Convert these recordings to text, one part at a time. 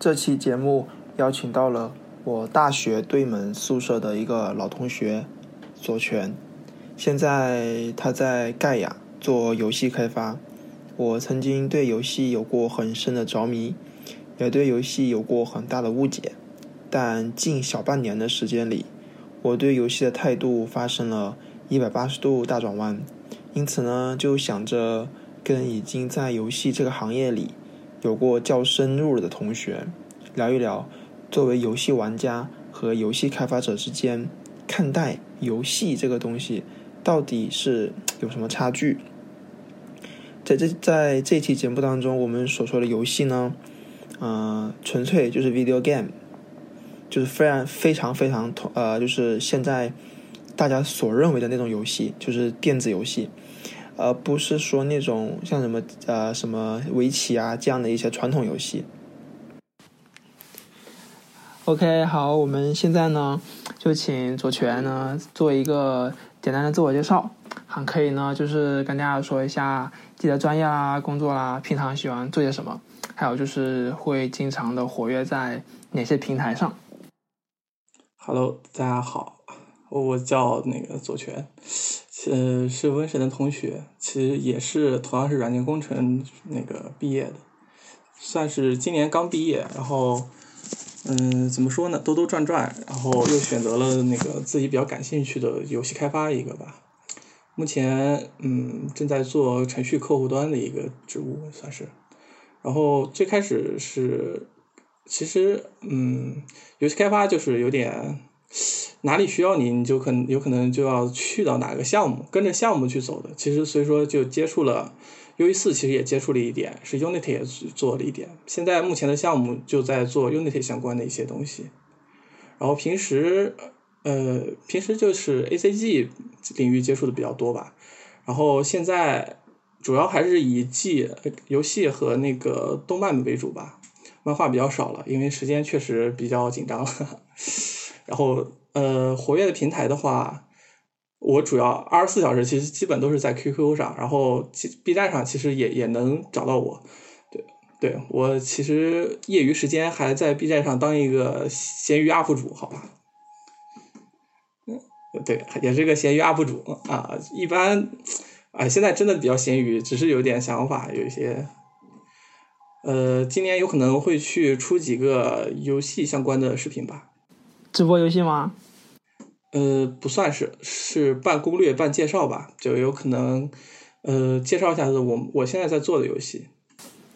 这期节目邀请到了我大学对门宿舍的一个老同学左权，现在他在盖亚做游戏开发。我曾经对游戏有过很深的着迷，也对游戏有过很大的误解，但近小半年的时间里，我对游戏的态度发生了一百八十度大转弯。因此呢，就想着跟已经在游戏这个行业里。有过较深入的同学，聊一聊作为游戏玩家和游戏开发者之间看待游戏这个东西到底是有什么差距。在这在这期节目当中，我们所说的游戏呢，呃，纯粹就是 video game，就是非常非常非常同呃，就是现在大家所认为的那种游戏，就是电子游戏。而不是说那种像什么呃什么围棋啊这样的一些传统游戏。OK，好，我们现在呢就请左权呢做一个简单的自我介绍，还可以呢就是跟大家说一下自己的专业啦、工作啦、平常喜欢做些什么，还有就是会经常的活跃在哪些平台上。Hello，大家好，我叫那个左权。呃，是瘟神的同学，其实也是同样是软件工程那个毕业的，算是今年刚毕业，然后，嗯，怎么说呢，兜兜转转，然后又选择了那个自己比较感兴趣的游戏开发一个吧。目前，嗯，正在做程序客户端的一个职务，算是。然后最开始是，其实，嗯，游戏开发就是有点。哪里需要你，你就可能有可能就要去到哪个项目，跟着项目去走的。其实所以说就接触了 U E 四，其实也接触了一点，是 Unity 也做了一点。现在目前的项目就在做 Unity 相关的一些东西。然后平时呃平时就是 A C G 领域接触的比较多吧。然后现在主要还是以 G 游戏和那个动漫为主吧，漫画比较少了，因为时间确实比较紧张。然后，呃，活跃的平台的话，我主要二十四小时其实基本都是在 QQ 上，然后 B 站上其实也也能找到我。对，对我其实业余时间还在 B 站上当一个闲鱼 UP 主，好吧？嗯，对，也是个闲鱼 UP 主啊。一般，啊，现在真的比较闲鱼，只是有点想法，有一些，呃，今年有可能会去出几个游戏相关的视频吧。直播游戏吗？呃，不算是，是半攻略半介绍吧，就有可能，呃，介绍一下子我我现在在做的游戏。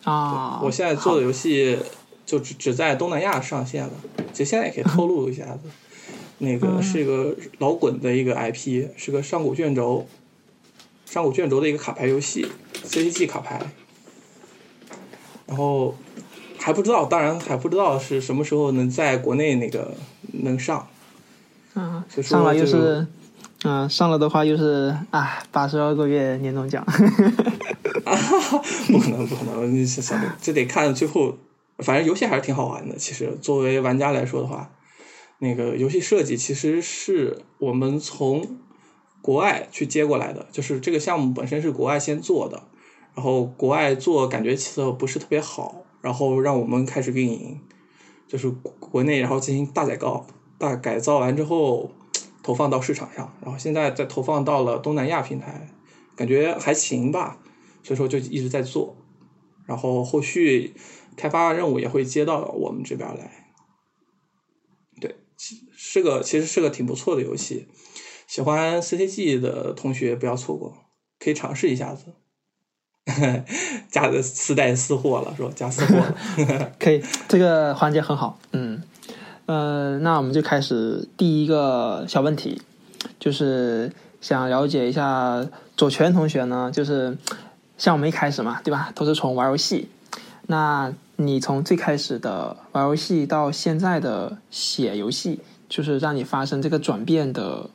啊，我现在做的游戏就只只在东南亚上线了，其实现在也可以透露一下子，那个是一个老滚的一个 IP，是个上古卷轴，上古卷轴的一个卡牌游戏，CCG 卡牌，然后。还不知道，当然还不知道是什么时候能在国内那个能上。嗯，上了又是，嗯，上了的话又是啊，八十二个月年终奖。不可能，不可能，你想想，这得看最后。反正游戏还是挺好玩的。其实作为玩家来说的话，那个游戏设计其实是我们从国外去接过来的，就是这个项目本身是国外先做的，然后国外做感觉起色不是特别好。然后让我们开始运营，就是国内，然后进行大改造，大改造完之后投放到市场上，然后现在再投放到了东南亚平台，感觉还行吧，所以说就一直在做，然后后续开发任务也会接到我们这边来，对，是个其实是个挺不错的游戏，喜欢 CCG 的同学不要错过，可以尝试一下子。加的私带私货了，是吧？加私货，可以，这个环节很好。嗯，呃，那我们就开始第一个小问题，就是想了解一下左权同学呢，就是像我们一开始嘛，对吧？都是从玩游戏，那你从最开始的玩游戏到现在的写游戏，就是让你发生这个转变的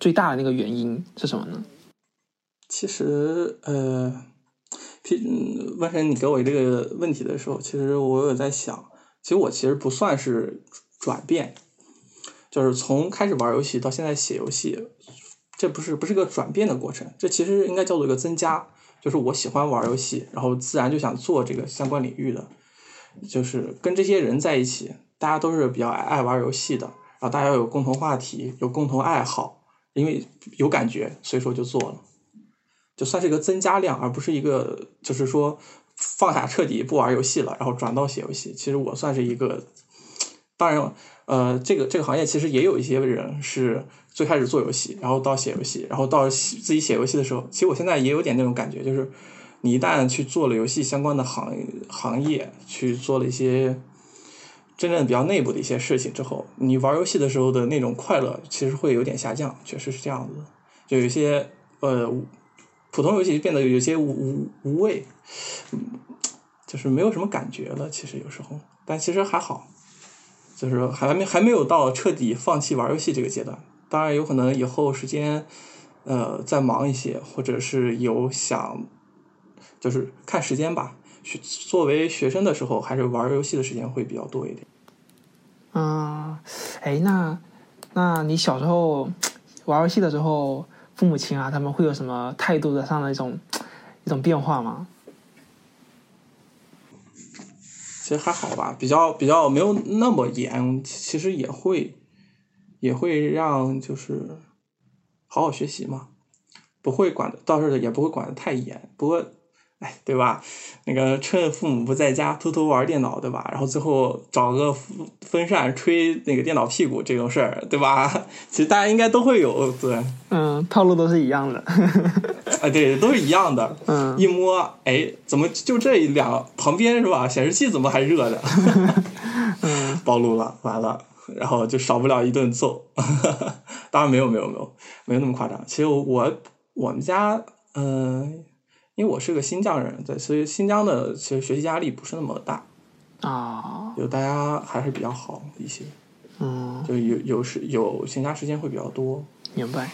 最大的那个原因是什么呢？其实，呃。嗯，万神，你给我这个问题的时候，其实我有在想，其实我其实不算是转变，就是从开始玩游戏到现在写游戏，这不是不是个转变的过程，这其实应该叫做一个增加，就是我喜欢玩游戏，然后自然就想做这个相关领域的，就是跟这些人在一起，大家都是比较爱爱玩游戏的，然后大家有共同话题，有共同爱好，因为有感觉，所以说就做了，就算是一个增加量，而不是一个就是说放下彻底不玩游戏了，然后转到写游戏。其实我算是一个，当然，呃，这个这个行业其实也有一些人是最开始做游戏，然后到写游戏，然后到自己写游戏的时候，其实我现在也有点那种感觉，就是你一旦去做了游戏相关的行行业，去做了一些真正比较内部的一些事情之后，你玩游戏的时候的那种快乐其实会有点下降，确实是这样子，就有一些呃普通游戏变得有些无无无味，就是没有什么感觉了。其实有时候，但其实还好，就是还没还没有到彻底放弃玩游戏这个阶段。当然有可能以后时间呃再忙一些，或者是有想就是看时间吧。学作为学生的时候，还是玩游戏的时间会比较多一点。嗯，哎，那那你小时候玩游戏的时候，父母亲啊，他们会有什么态度的上的一种一种变化吗？其实还好吧，比较比较没有那么严，其实也会也会让就是好好学习嘛，不会管的，倒是也不会管的太严，不过。哎，对吧？那个趁父母不在家偷偷玩电脑，对吧？然后最后找个风扇吹那个电脑屁股这种事儿，对吧？其实大家应该都会有，对。嗯，套路都是一样的。啊，对，都是一样的。嗯。一摸，哎，怎么就这两旁边是吧？显示器怎么还热的？嗯。暴露了，完了，然后就少不了一顿揍。当然没有，没有，没有，没有那么夸张。其实我我们家，嗯。因为我是个新疆人，对，所以新疆的其实学习压力不是那么大，啊，就大家还是比较好一些，嗯，就有有时有闲暇时间会比较多。明白。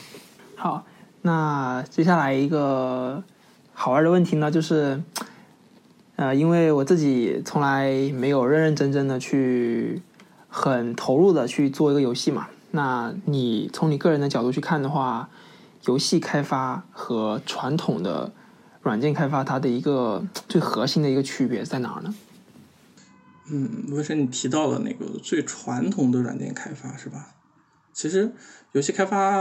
好，那接下来一个好玩的问题呢，就是，呃，因为我自己从来没有认认真真的去很投入的去做一个游戏嘛，那你从你个人的角度去看的话，游戏开发和传统的。软件开发它的一个最核心的一个区别在哪儿呢？嗯，温生，你提到了那个最传统的软件开发是吧？其实游戏开发，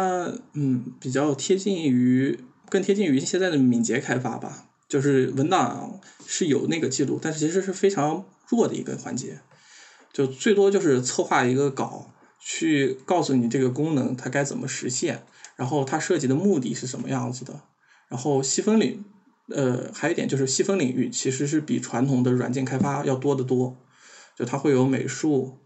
嗯，比较贴近于更贴近于现在的敏捷开发吧。就是文档是有那个记录，但是其实是非常弱的一个环节。就最多就是策划一个稿，去告诉你这个功能它该怎么实现，然后它设计的目的是什么样子的，然后细分领。呃，还有一点就是细分领域其实是比传统的软件开发要多得多，就它会有美术，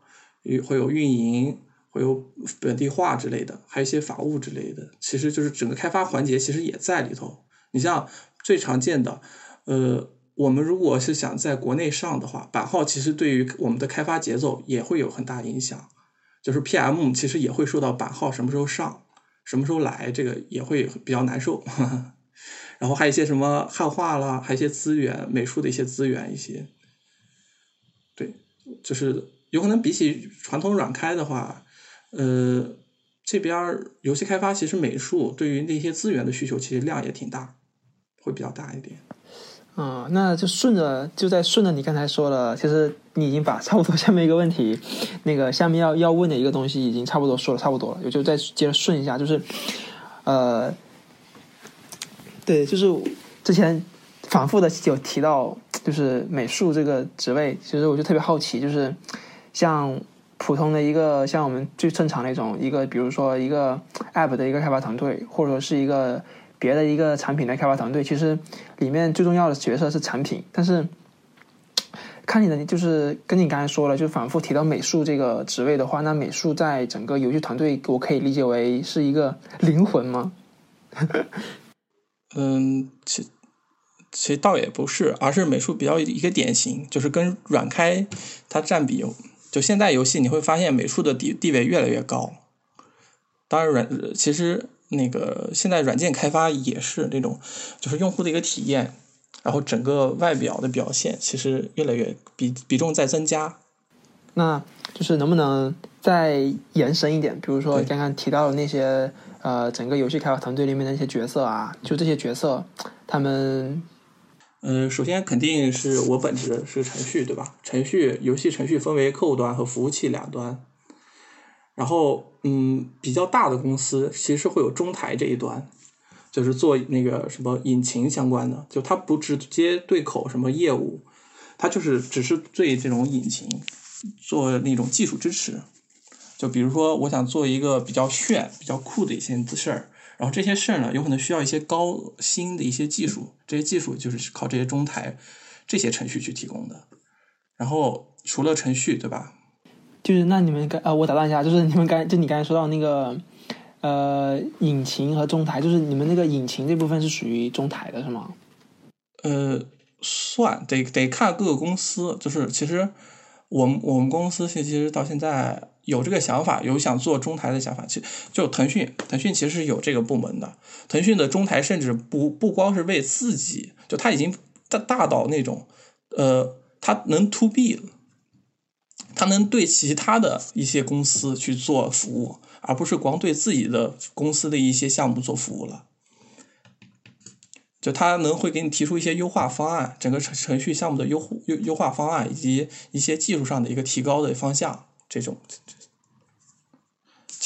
会有运营，会有本地化之类的，还有一些法务之类的，其实就是整个开发环节其实也在里头。你像最常见的，呃，我们如果是想在国内上的话，版号其实对于我们的开发节奏也会有很大影响，就是 PM 其实也会受到版号什么时候上，什么时候来，这个也会比较难受。然后还有一些什么汉化啦，还有一些资源，美术的一些资源一些，对，就是有可能比起传统软开的话，呃，这边游戏开发其实美术对于那些资源的需求其实量也挺大，会比较大一点。嗯，那就顺着就在顺着你刚才说的，其实你已经把差不多 下面一个问题，那个下面要要问的一个东西已经差不多说了差不多了，也就再接着顺一下，就是呃。对，就是之前反复的有提到，就是美术这个职位，其实我就特别好奇，就是像普通的一个像我们最正常那种一个，比如说一个 App 的一个开发团队，或者说是一个别的一个产品的开发团队，其实里面最重要的角色是产品。但是看你的，就是跟你刚才说了，就反复提到美术这个职位的话，那美术在整个游戏团队，我可以理解为是一个灵魂吗？嗯，其其实倒也不是，而是美术比较一个典型，就是跟软开它占比，就现在游戏你会发现美术的地地位越来越高。当然软其实那个现在软件开发也是那种，就是用户的一个体验，然后整个外表的表现其实越来越比比重在增加。那就是能不能再延伸一点？比如说刚刚提到的那些。呃，整个游戏开发团队里面的一些角色啊，就这些角色，他们嗯，首先肯定是我本职是程序，对吧？程序游戏程序分为客户端和服务器两端。然后，嗯，比较大的公司其实会有中台这一端，就是做那个什么引擎相关的，就它不直接对口什么业务，它就是只是对这种引擎做那种技术支持。就比如说，我想做一个比较炫、比较酷的一些事儿。然后这些事儿呢，有可能需要一些高新的一些技术，这些技术就是靠这些中台、这些程序去提供的。然后除了程序，对吧？就是那你们刚呃，我打断一下，就是你们刚就你刚才说到那个呃，引擎和中台，就是你们那个引擎这部分是属于中台的是吗？呃，算得得看各个公司，就是其实我们我们公司其实到现在。有这个想法，有想做中台的想法，其就腾讯，腾讯其实有这个部门的。腾讯的中台甚至不不光是为自己，就它已经大大到那种，呃，它能 to B 了，它能对其他的一些公司去做服务，而不是光对自己的公司的一些项目做服务了。就它能会给你提出一些优化方案，整个程程序项目的优优优化方案，以及一些技术上的一个提高的方向，这种。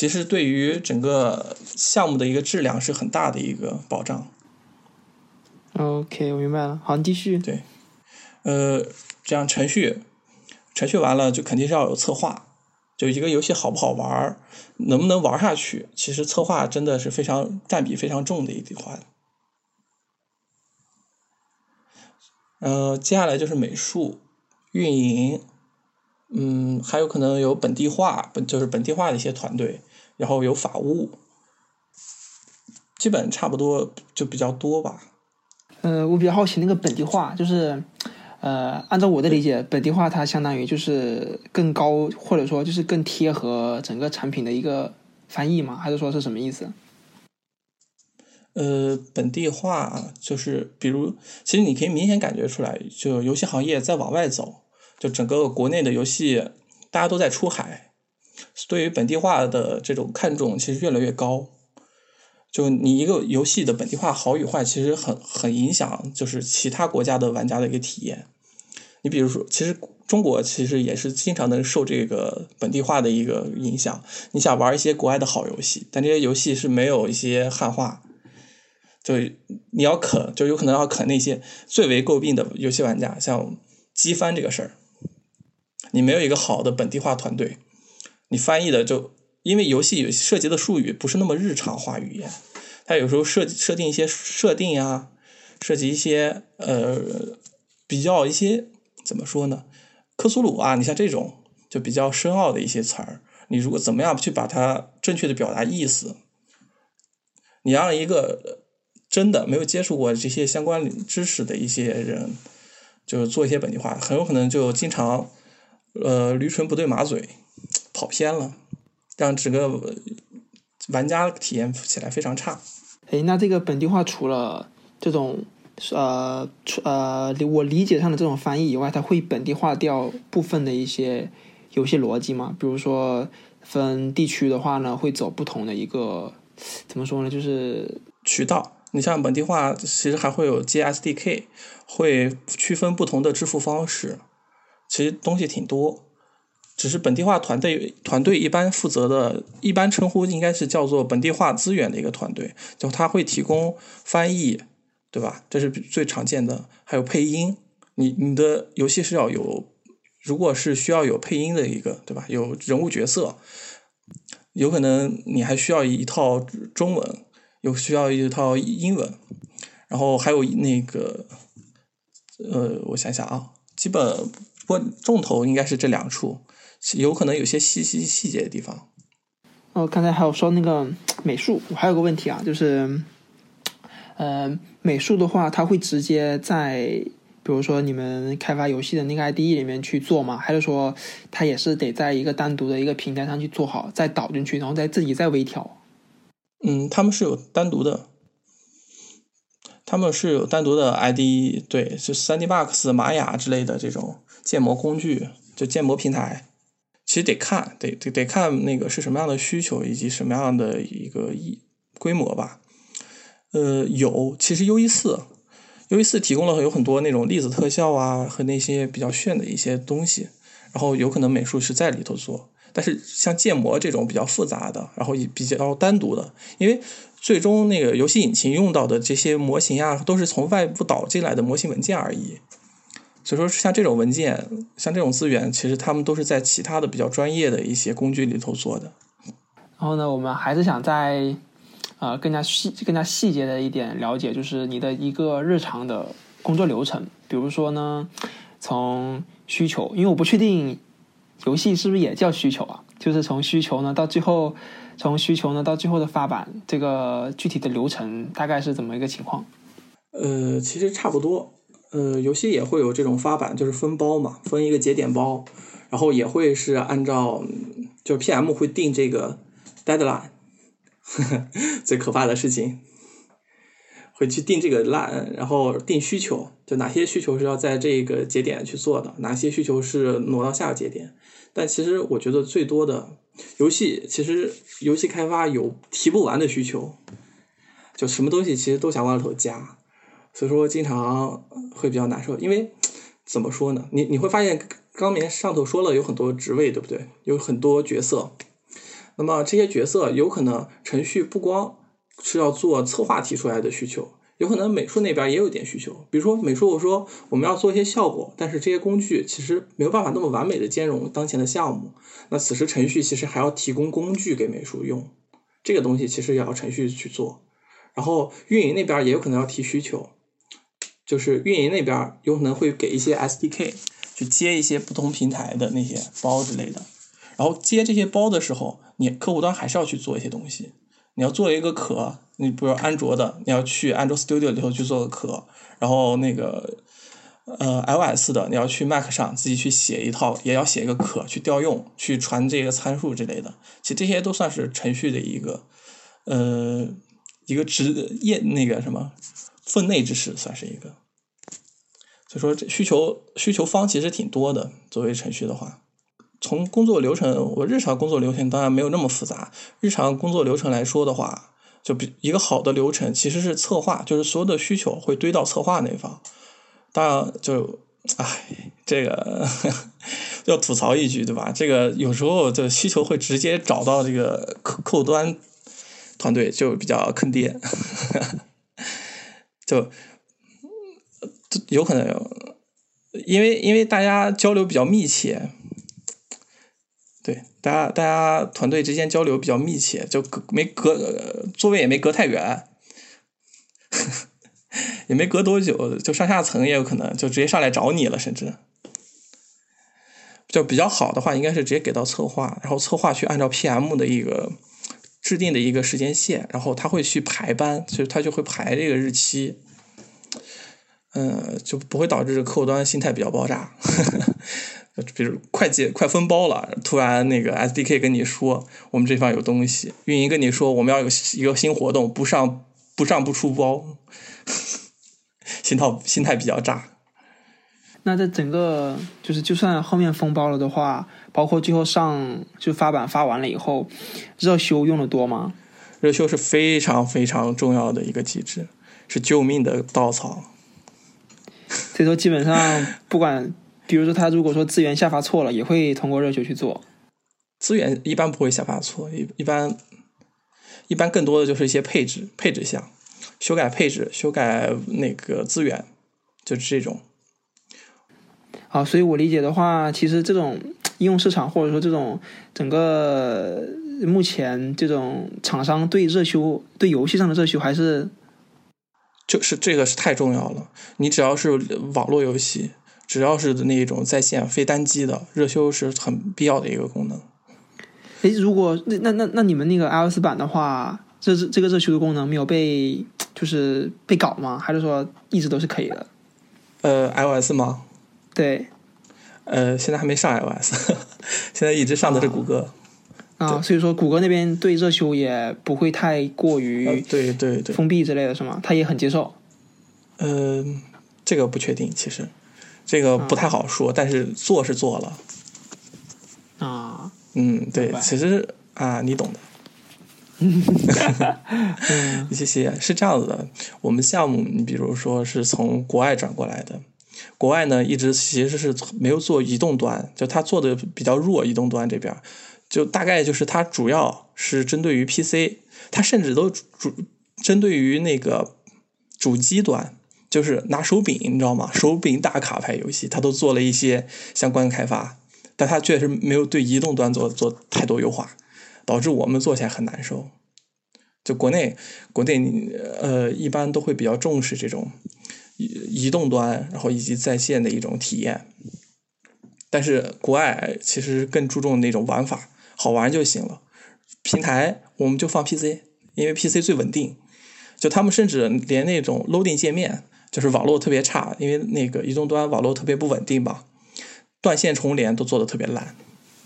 其实对于整个项目的一个质量是很大的一个保障。OK，我明白了。好，你继续。对，呃，这样程序，程序完了就肯定是要有策划。就一个游戏好不好玩，能不能玩下去，其实策划真的是非常占比非常重的一环。呃，接下来就是美术、运营。嗯，还有可能有本地化，本就是本地化的一些团队，然后有法务，基本差不多就比较多吧。呃，我比较好奇那个本地化，就是呃，按照我的理解，本地化它相当于就是更高，或者说就是更贴合整个产品的一个翻译吗？还是说是什么意思？呃，本地化就是比如，其实你可以明显感觉出来，就游戏行业在往外走。就整个国内的游戏，大家都在出海，对于本地化的这种看重其实越来越高。就你一个游戏的本地化好与坏，其实很很影响就是其他国家的玩家的一个体验。你比如说，其实中国其实也是经常能受这个本地化的一个影响。你想玩一些国外的好游戏，但这些游戏是没有一些汉化，就你要啃，就有可能要啃那些最为诟病的游戏玩家，像机翻这个事儿。你没有一个好的本地化团队，你翻译的就因为游戏有涉及的术语不是那么日常化语言，它有时候设设定一些设定呀，涉及一些呃比较一些怎么说呢？克苏鲁啊，你像这种就比较深奥的一些词儿，你如果怎么样去把它正确的表达意思，你让一个真的没有接触过这些相关知识的一些人，就是做一些本地化，很有可能就经常。呃，驴唇不对马嘴，跑偏了，让整个玩家体验起来非常差。哎，那这个本地化除了这种呃呃我理解上的这种翻译以外，它会本地化掉部分的一些游戏逻辑吗？比如说分地区的话呢，会走不同的一个怎么说呢？就是渠道。你像本地化，其实还会有接 SDK，会区分不同的支付方式。其实东西挺多，只是本地化团队团队一般负责的，一般称呼应该是叫做本地化资源的一个团队，就他会提供翻译，对吧？这是最常见的，还有配音。你你的游戏是要有，如果是需要有配音的一个，对吧？有人物角色，有可能你还需要一套中文，有需要一套英文，然后还有那个，呃，我想想啊，基本。不重头应该是这两处，有可能有些细细细节的地方。哦，刚才还有说那个美术，我还有个问题啊，就是，呃，美术的话，它会直接在比如说你们开发游戏的那个 IDE 里面去做吗？还是说它也是得在一个单独的一个平台上去做好，再导进去，然后再自己再微调？嗯，他们是有单独的。他们是有单独的 IDE，对，就 3D Max、玛雅之类的这种建模工具，就建模平台。其实得看，得得得看那个是什么样的需求以及什么样的一个一规模吧。呃，有，其实 U 一四，U 一四提供了有很多那种粒子特效啊和那些比较炫的一些东西，然后有可能美术是在里头做。但是像建模这种比较复杂的，然后也比较单独的，因为最终那个游戏引擎用到的这些模型啊，都是从外部导进来的模型文件而已。所以说，像这种文件，像这种资源，其实他们都是在其他的比较专业的一些工具里头做的。然后呢，我们还是想在呃更加细、更加细节的一点了解，就是你的一个日常的工作流程。比如说呢，从需求，因为我不确定。游戏是不是也叫需求啊？就是从需求呢到最后，从需求呢到最后的发版，这个具体的流程大概是怎么一个情况？呃，其实差不多。呃，游戏也会有这种发版，就是分包嘛，分一个节点包，然后也会是按照，就是 PM 会定这个 deadline，最可怕的事情，会去定这个 line，然后定需求，就哪些需求是要在这个节点去做的，哪些需求是挪到下个节点。但其实我觉得最多的游戏，其实游戏开发有提不完的需求，就什么东西其实都想往里头加，所以说经常会比较难受。因为怎么说呢？你你会发现，刚面上头说了有很多职位，对不对？有很多角色，那么这些角色有可能程序不光是要做策划提出来的需求。有可能美术那边也有一点需求，比如说美术，我说我们要做一些效果，但是这些工具其实没有办法那么完美的兼容当前的项目。那此时程序其实还要提供工具给美术用，这个东西其实也要程序去做。然后运营那边也有可能要提需求，就是运营那边有可能会给一些 SDK 去接一些不同平台的那些包之类的。然后接这些包的时候，你客户端还是要去做一些东西。你要做一个壳，你比如安卓的，你要去安卓 Studio 里头去做个壳，然后那个呃 iOS 的，你要去 Mac 上自己去写一套，也要写一个壳去调用，去传这个参数之类的。其实这些都算是程序的一个呃一个职业那个什么分内之事，算是一个。就说这需求需求方其实挺多的，作为程序的话。从工作流程，我日常工作流程当然没有那么复杂。日常工作流程来说的话，就比一个好的流程其实是策划，就是所有的需求会堆到策划那方。当然，就唉，这个 要吐槽一句，对吧？这个有时候这需求会直接找到这个客客户端团队，就比较坑爹，就有可能有因为因为大家交流比较密切。对，大家大家团队之间交流比较密切，就隔没隔座位也没隔太远，也没隔多久，就上下层也有可能就直接上来找你了，甚至就比较好的话，应该是直接给到策划，然后策划去按照 PM 的一个制定的一个时间线，然后他会去排班，所以他就会排这个日期，嗯，就不会导致客户端心态比较爆炸。比如快结快分包了，突然那个 SDK 跟你说我们这方有东西，运营跟你说我们要有一个新活动，不上不上不出包，心态心态比较炸。那在整个就是就算后面封包了的话，包括最后上就发版发完了以后，热修用的多吗？热修是非常非常重要的一个机制，是救命的稻草。所以说基本上不管。比如说，他如果说资源下发错了，也会通过热修去做。资源一般不会下发错，一一般一般更多的就是一些配置配置项，修改配置，修改那个资源，就是这种。好，所以我理解的话，其实这种应用市场或者说这种整个目前这种厂商对热修对游戏上的热修还是就是这个是太重要了。你只要是网络游戏。只要是那种在线非单机的热修是很必要的一个功能。哎，如果那那那那你们那个 iOS 版的话，这这个热修的功能没有被就是被搞吗？还是说一直都是可以的？呃，iOS 吗？对。呃，现在还没上 iOS，现在一直上的是谷歌。啊，所以说谷歌那边对热修也不会太过于对对对封闭之类的是吗？他也很接受。嗯，这个不确定，其实。这个不太好说，但是做是做了。啊，嗯，对，其实啊，你懂的。谢谢。是这样子的，我们项目你比如说是从国外转过来的，国外呢一直其实是没有做移动端，就他做的比较弱，移动端这边就大概就是它主要是针对于 PC，它甚至都主针对于那个主机端。就是拿手柄，你知道吗？手柄打卡牌游戏，它都做了一些相关开发，但它确实没有对移动端做做太多优化，导致我们做起来很难受。就国内，国内呃一般都会比较重视这种移移动端，然后以及在线的一种体验。但是国外其实更注重那种玩法，好玩就行了。平台我们就放 PC，因为 PC 最稳定。就他们甚至连那种 loading 界面。就是网络特别差，因为那个移动端网络特别不稳定吧，断线重连都做的特别烂，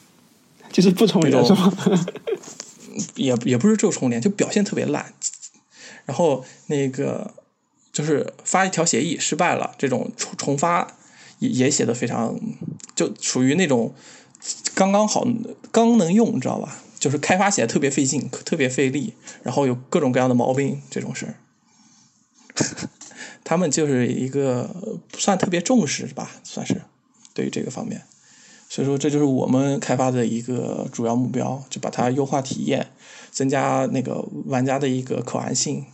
就是不重连是吗？也也不是就重连，就表现特别烂。然后那个就是发一条协议失败了，这种重重发也也写的非常，就属于那种刚刚好刚能用，你知道吧？就是开发起来特别费劲，特别费力，然后有各种各样的毛病这种事儿。他们就是一个不算特别重视吧，算是对于这个方面，所以说这就是我们开发的一个主要目标，就把它优化体验，增加那个玩家的一个可玩性。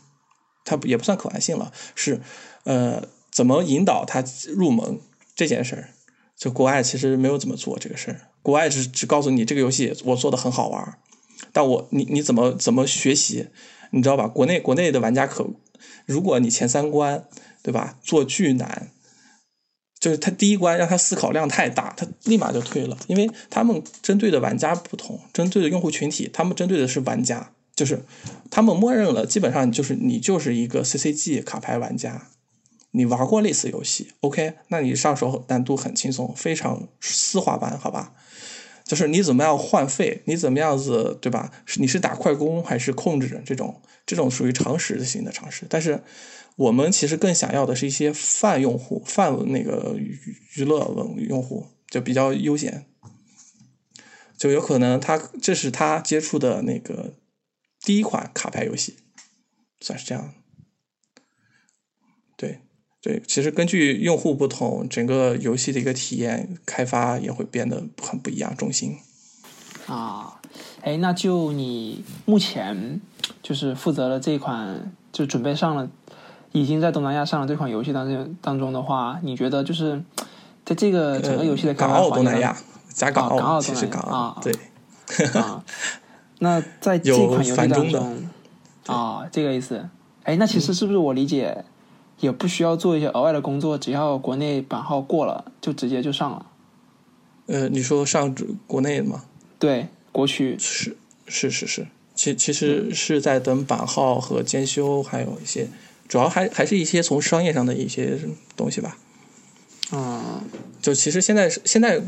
它也不算可玩性了，是呃怎么引导他入门这件事儿。就国外其实没有怎么做这个事儿，国外只只告诉你这个游戏我做的很好玩，但我你你怎么怎么学习，你知道吧？国内国内的玩家可。如果你前三关，对吧，做巨难，就是他第一关让他思考量太大，他立马就退了，因为他们针对的玩家不同，针对的用户群体，他们针对的是玩家，就是他们默认了，基本上就是你就是一个 CCG 卡牌玩家，你玩过类似游戏，OK，那你上手难度很轻松，非常丝滑般，好吧？就是你怎么样换费，你怎么样子，对吧？你是打快攻还是控制这种？这种属于常识型的常识。但是我们其实更想要的是一些泛用户、泛那个娱乐文用户，就比较悠闲，就有可能他这是他接触的那个第一款卡牌游戏，算是这样。对对，其实根据用户不同，整个游戏的一个体验开发也会变得很不一样，重心。啊，哎，那就你目前。就是负责了这款，就准备上了，已经在东南亚上了这款游戏当中当中的话，你觉得就是在这个整个游戏的港澳东南亚加港澳，其实港澳对啊，那在这款游戏当中啊，这个意思，哎，那其实是不是我理解也不需要做一些额外的工作，只要国内版号过了，就直接就上了？呃，你说上国内的吗？对，国区是是是是。其其实是在等版号和监修，还有一些，主要还还是一些从商业上的一些东西吧。嗯，就其实现在是现在，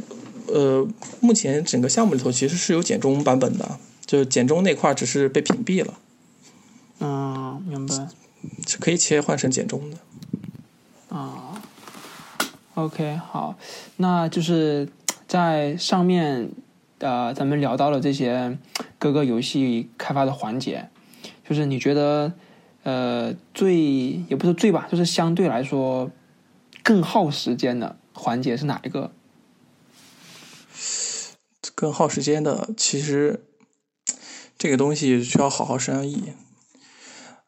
呃，目前整个项目里头其实是有简中版本的，就简中那块只是被屏蔽了。嗯，明白。是可以切换成简中的。啊，OK，好，那就是在上面。呃，咱们聊到了这些各个游戏开发的环节，就是你觉得呃最也不是最吧，就是相对来说更耗时间的环节是哪一个？更耗时间的，其实这个东西需要好好商议。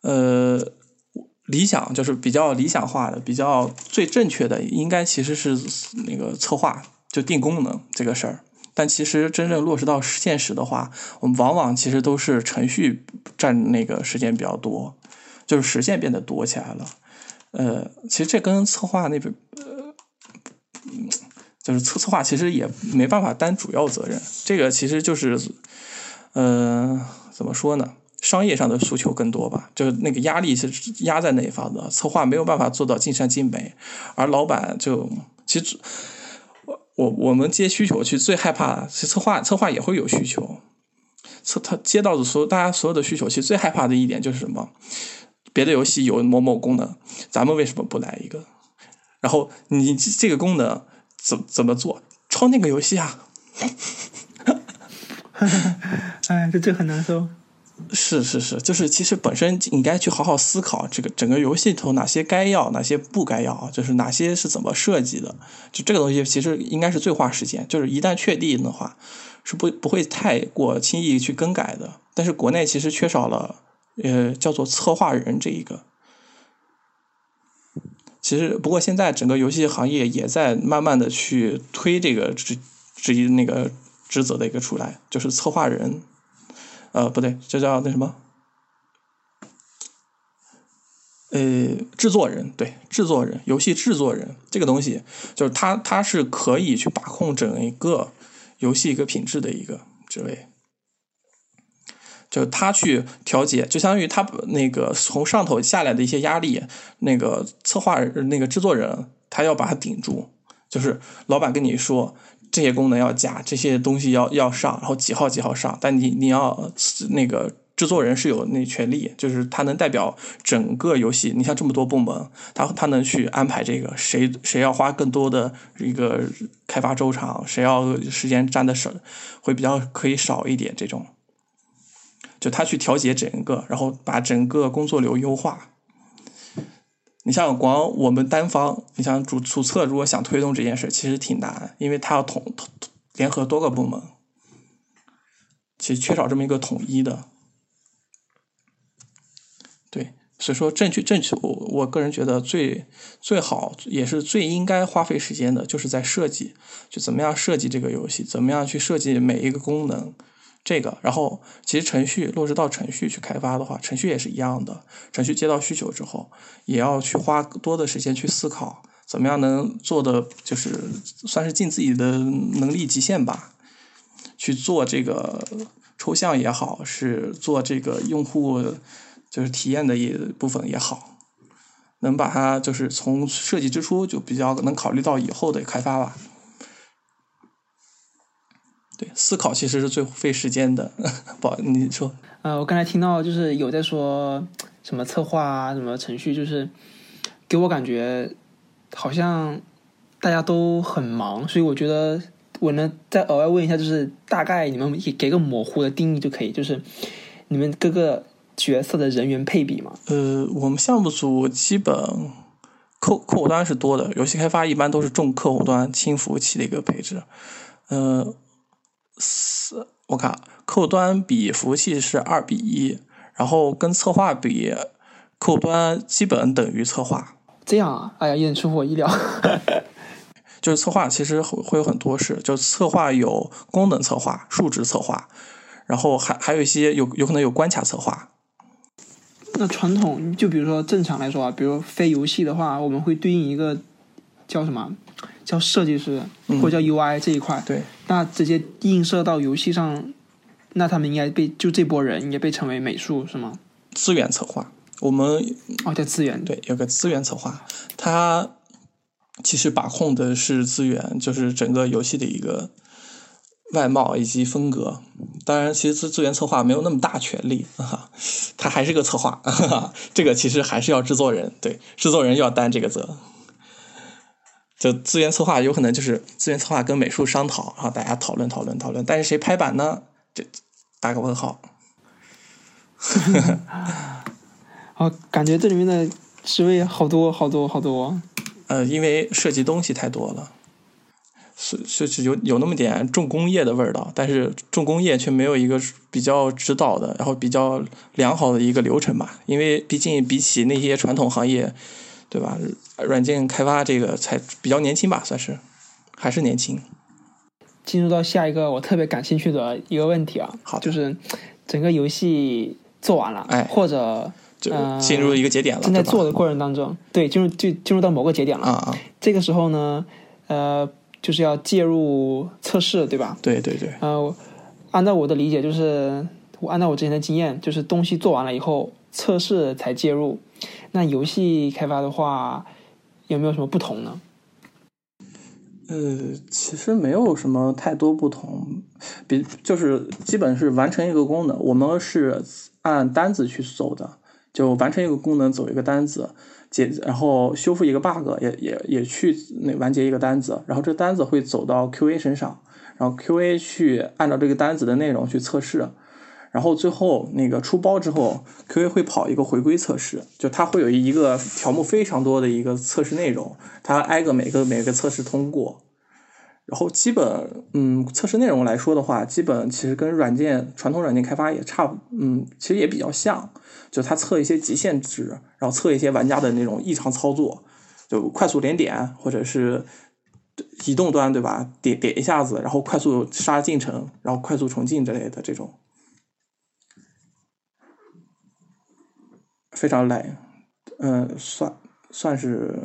呃，理想就是比较理想化的，比较最正确的，应该其实是那个策划，就定功能这个事儿。但其实真正落实到现实的话，我们往往其实都是程序占那个时间比较多，就是实现变得多起来了。呃，其实这跟策划那边，呃，就是策策划其实也没办法担主要责任。这个其实就是，呃，怎么说呢？商业上的诉求更多吧，就是那个压力是压在那一方的，策划没有办法做到尽善尽美，而老板就其实。我我们接需求，去最害怕其实策划，策划也会有需求。策他接到的所有大家所有的需求，其实最害怕的一点就是什么？别的游戏有某某功能，咱们为什么不来一个？然后你这个功能怎怎么做？抄那个游戏啊！哎，这这很难受。是是是，就是其实本身应该去好好思考这个整个游戏里头哪些该要，哪些不该要，就是哪些是怎么设计的。就这个东西其实应该是最花时间，就是一旦确定的话，是不不会太过轻易去更改的。但是国内其实缺少了，呃，叫做策划人这一个。其实不过现在整个游戏行业也在慢慢的去推这个职职业那个职责的一个出来，就是策划人。呃，不对，这叫那什么？呃，制作人，对，制作人，游戏制作人这个东西，就是他，他是可以去把控整一个游戏一个品质的一个职位，就他去调节，就相当于他那个从上头下来的一些压力，那个策划那个制作人，他要把它顶住，就是老板跟你说。这些功能要加，这些东西要要上，然后几号几号上。但你你要那个制作人是有那权利，就是他能代表整个游戏。你像这么多部门，他他能去安排这个谁谁要花更多的一个开发周长，谁要时间占的少，会比较可以少一点。这种，就他去调节整个，然后把整个工作流优化。你像光我们单方，你像主主策如果想推动这件事，其实挺难，因为他要统统联合多个部门，其实缺少这么一个统一的。对，所以说正确正确，我我个人觉得最最好也是最应该花费时间的，就是在设计，就怎么样设计这个游戏，怎么样去设计每一个功能。这个，然后其实程序落实到程序去开发的话，程序也是一样的。程序接到需求之后，也要去花多的时间去思考，怎么样能做的就是算是尽自己的能力极限吧，去做这个抽象也好，是做这个用户就是体验的一部分也好，能把它就是从设计之初就比较能考虑到以后的开发吧。对，思考其实是最费时间的。不，你说。呃，我刚才听到就是有在说什么策划啊，什么程序，就是给我感觉好像大家都很忙，所以我觉得我能再额外问一下，就是大概你们给给个模糊的定义就可以，就是你们各个角色的人员配比嘛？呃，我们项目组基本客客户端是多的，游戏开发一般都是重客户端轻服务器的一个配置。嗯。四，我看客户端比服务器是二比一，然后跟策划比，客户端基本等于策划。这样啊，哎呀，有点出乎我意料。就是策划其实会会有很多事，就策划有功能策划、数值策划，然后还还有一些有有可能有关卡策划。那传统就比如说正常来说啊，比如非游戏的话，我们会对应一个叫什么？叫设计师或者叫 UI 这一块，对，那直接映射到游戏上，那他们应该被就这波人应该被称为美术是吗？资源策划，我们哦叫资源，对，有个资源策划，他其实把控的是资源，就是整个游戏的一个外貌以及风格。当然，其实资资源策划没有那么大权力，他还是个策划，哈哈这个其实还是要制作人，对，制作人要担这个责。就资源策划有可能就是资源策划跟美术商讨，然后大家讨论讨论讨论，但是谁拍板呢？就打个问号。啊，感觉这里面的职位好多好多好多。呃，因为涉及东西太多了，是是有有那么点重工业的味道，但是重工业却没有一个比较指导的，然后比较良好的一个流程吧。因为毕竟比起那些传统行业。对吧？软件开发这个才比较年轻吧，算是还是年轻。进入到下一个我特别感兴趣的一个问题啊，好，就是整个游戏做完了，哎，或者就进入一个节点了，正在做的过程当中，对，进入就进入到某个节点了啊啊。这个时候呢，呃，就是要介入测试，对吧？对对对。呃，按照我的理解，就是我按照我之前的经验，就是东西做完了以后，测试才介入。那游戏开发的话，有没有什么不同呢？呃，其实没有什么太多不同，比就是基本是完成一个功能，我们是按单子去走的，就完成一个功能走一个单子，解然后修复一个 bug 也也也去那完结一个单子，然后这单子会走到 QA 身上，然后 QA 去按照这个单子的内容去测试，然后最后那个出包之后，QA 会跑一个回归测试，就它会有一个条目非常多的一个测试内容，它挨个每个每个测试通过。然后基本，嗯，测试内容来说的话，基本其实跟软件传统软件开发也差，嗯，其实也比较像，就它测一些极限值，然后测一些玩家的那种异常操作，就快速连点或者是移动端对吧？点点一下子，然后快速杀进程，然后快速重进之类的这种，非常累，嗯，算算是。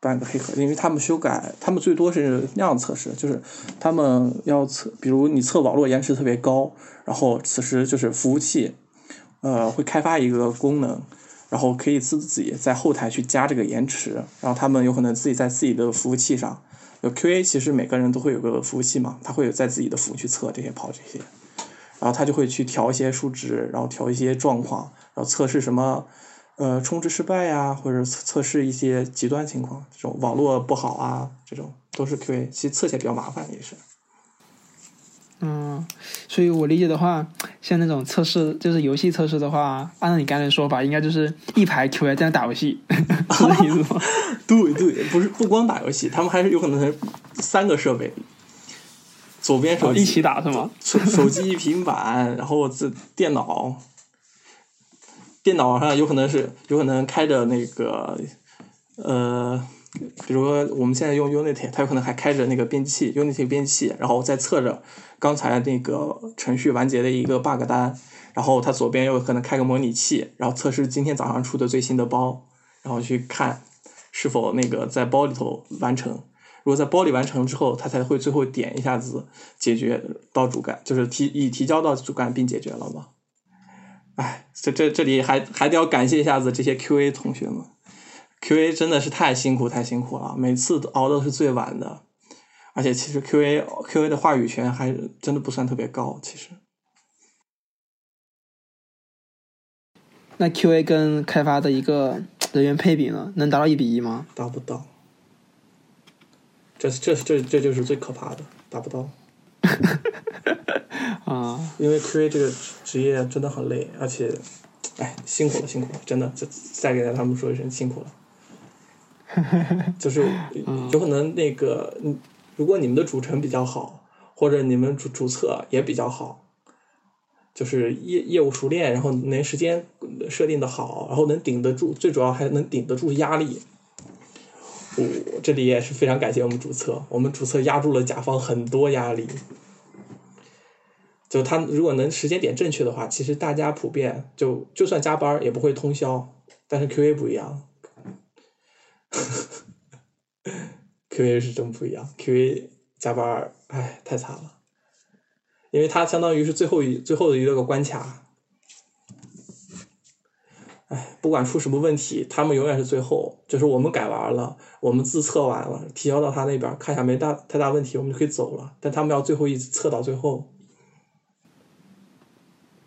半个黑盒，因为他们修改，他们最多是那样测试，就是他们要测，比如你测网络延迟特别高，然后此时就是服务器，呃，会开发一个功能，然后可以自己在后台去加这个延迟，然后他们有可能自己在自己的服务器上，有 QA 其实每个人都会有个服务器嘛，他会有在自己的服务去测这些跑这些，然后他就会去调一些数值，然后调一些状况，然后测试什么。呃，充值失败呀，或者测测试一些极端情况，这种网络不好啊，这种都是 QA，其实测起来比较麻烦也是。嗯，所以我理解的话，像那种测试，就是游戏测试的话，按照你刚才说法，应该就是一排 QA 在那打游戏，是这意思吗？对对，不是不光打游戏，他们还是有可能是三个设备，左边手机一起打是吗？手手机、平板，然后这电脑。电脑上有可能是有可能开着那个，呃，比如说我们现在用 Unity，它有可能还开着那个编辑器，Unity 编辑器，然后再测着刚才那个程序完结的一个 bug 单，然后它左边又可能开个模拟器，然后测试今天早上出的最新的包，然后去看是否那个在包里头完成，如果在包里完成之后，它才会最后点一下子解决到主干，就是提已提交到主干并解决了嘛。哎，这这这里还还得要感谢一下子这些 QA 同学们，QA 真的是太辛苦太辛苦了，每次都熬的是最晚的，而且其实 QA QA 的话语权还真的不算特别高，其实。那 QA 跟开发的一个人员配比呢，能达到一比一吗？达不到，这这这这就是最可怕的，达不到。啊，因为 QA 这个职业真的很累，而且，哎，辛苦了，辛苦了，真的，再再给他们说一声辛苦了。就是 有可能那个，如果你们的主程比较好，或者你们主主策也比较好，就是业业务熟练，然后能时间设定的好，然后能顶得住，最主要还能顶得住压力。我这里也是非常感谢我们主策，我们主策压住了甲方很多压力。就他如果能时间点正确的话，其实大家普遍就就算加班也不会通宵。但是 QA 不一样，QA 是真不一样。QA 加班唉，太惨了，因为他相当于是最后一最后的一个关卡。唉，不管出什么问题，他们永远是最后。就是我们改完了，我们自测完了，提交到他那边，看一下没大太大问题，我们就可以走了。但他们要最后一次测到最后。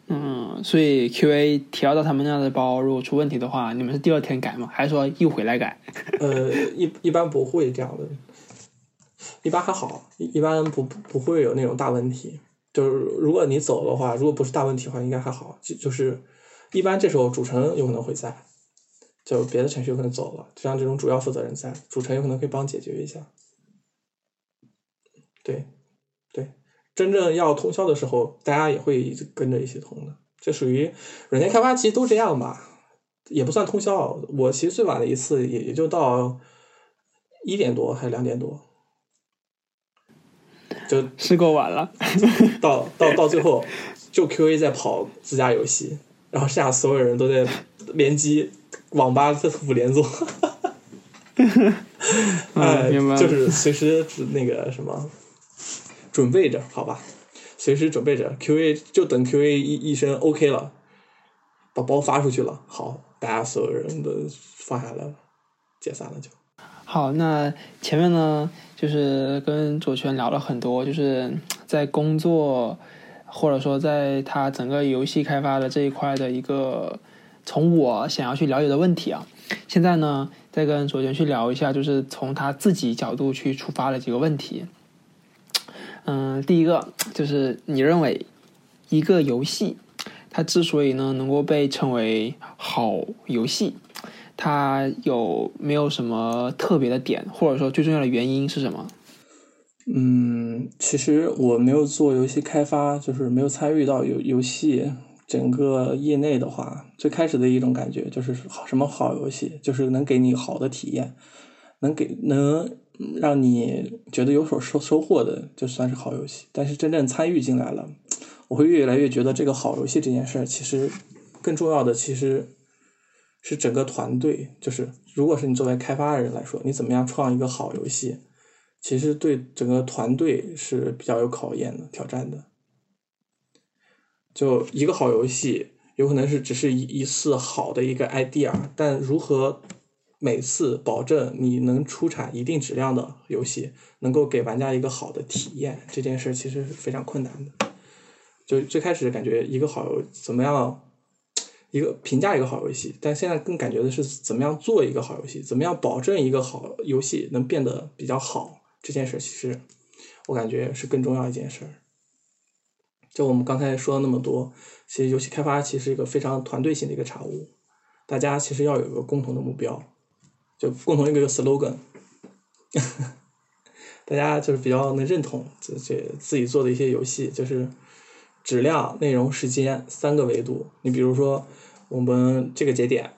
嗯，所以 QA 提交到他们那的包，如果出问题的话，你们是第二天改吗？还是说又回来改？呃，一一般不会这样的，一般还好，一般不不会有那种大问题。就是如果你走的话，如果不是大问题的话，应该还好。就就是一般这时候主程有可能会在，就别的程序有可能走了，就像这种主要负责人在，主程有可能可以帮解决一下。对。对真正要通宵的时候，大家也会跟着一起通的。这属于软件开发，其实都这样吧，也不算通宵。我其实最晚的一次也也就到一点多还是两点多，就是够晚了。到到到最后，就 QA 在跑自家游戏，然后剩下所有人都在联机网吧在五连坐。哎，就是随时那个什么。准备着，好吧，随时准备着。QA 就等 QA 一一声 OK 了，把包发出去了。好，大家所有人都放下来了，解散了就。好，那前面呢，就是跟左权聊了很多，就是在工作或者说在他整个游戏开发的这一块的一个从我想要去了解的问题啊。现在呢，再跟左权去聊一下，就是从他自己角度去出发的几个问题。嗯，第一个就是你认为一个游戏它之所以呢能够被称为好游戏，它有没有什么特别的点，或者说最重要的原因是什么？嗯，其实我没有做游戏开发，就是没有参与到游游戏整个业内的话，最开始的一种感觉就是好什么好游戏，就是能给你好的体验，能给能让你觉得有所收收获的，就算是好游戏。但是真正参与进来了，我会越来越觉得这个好游戏这件事儿，其实更重要的其实是整个团队。就是如果是你作为开发人来说，你怎么样创一个好游戏？其实对整个团队是比较有考验的、挑战的。就一个好游戏，有可能是只是一一次好的一个 idea，但如何每次保证你能出产一定质量的游戏，能够给玩家一个好的体验，这件事其实是非常困难的。就最开始感觉一个好游怎么样，一个评价一个好游戏，但现在更感觉的是怎么样做一个好游戏，怎么样保证一个好游戏能变得比较好。这件事其实，我感觉是更重要一件事儿。就我们刚才说了那么多，其实游戏开发其实一个非常团队性的一个产物，大家其实要有一个共同的目标，就共同一个 slogan，大家就是比较能认同这这自己做的一些游戏，就是质量、内容、时间三个维度。你比如说，我们这个节点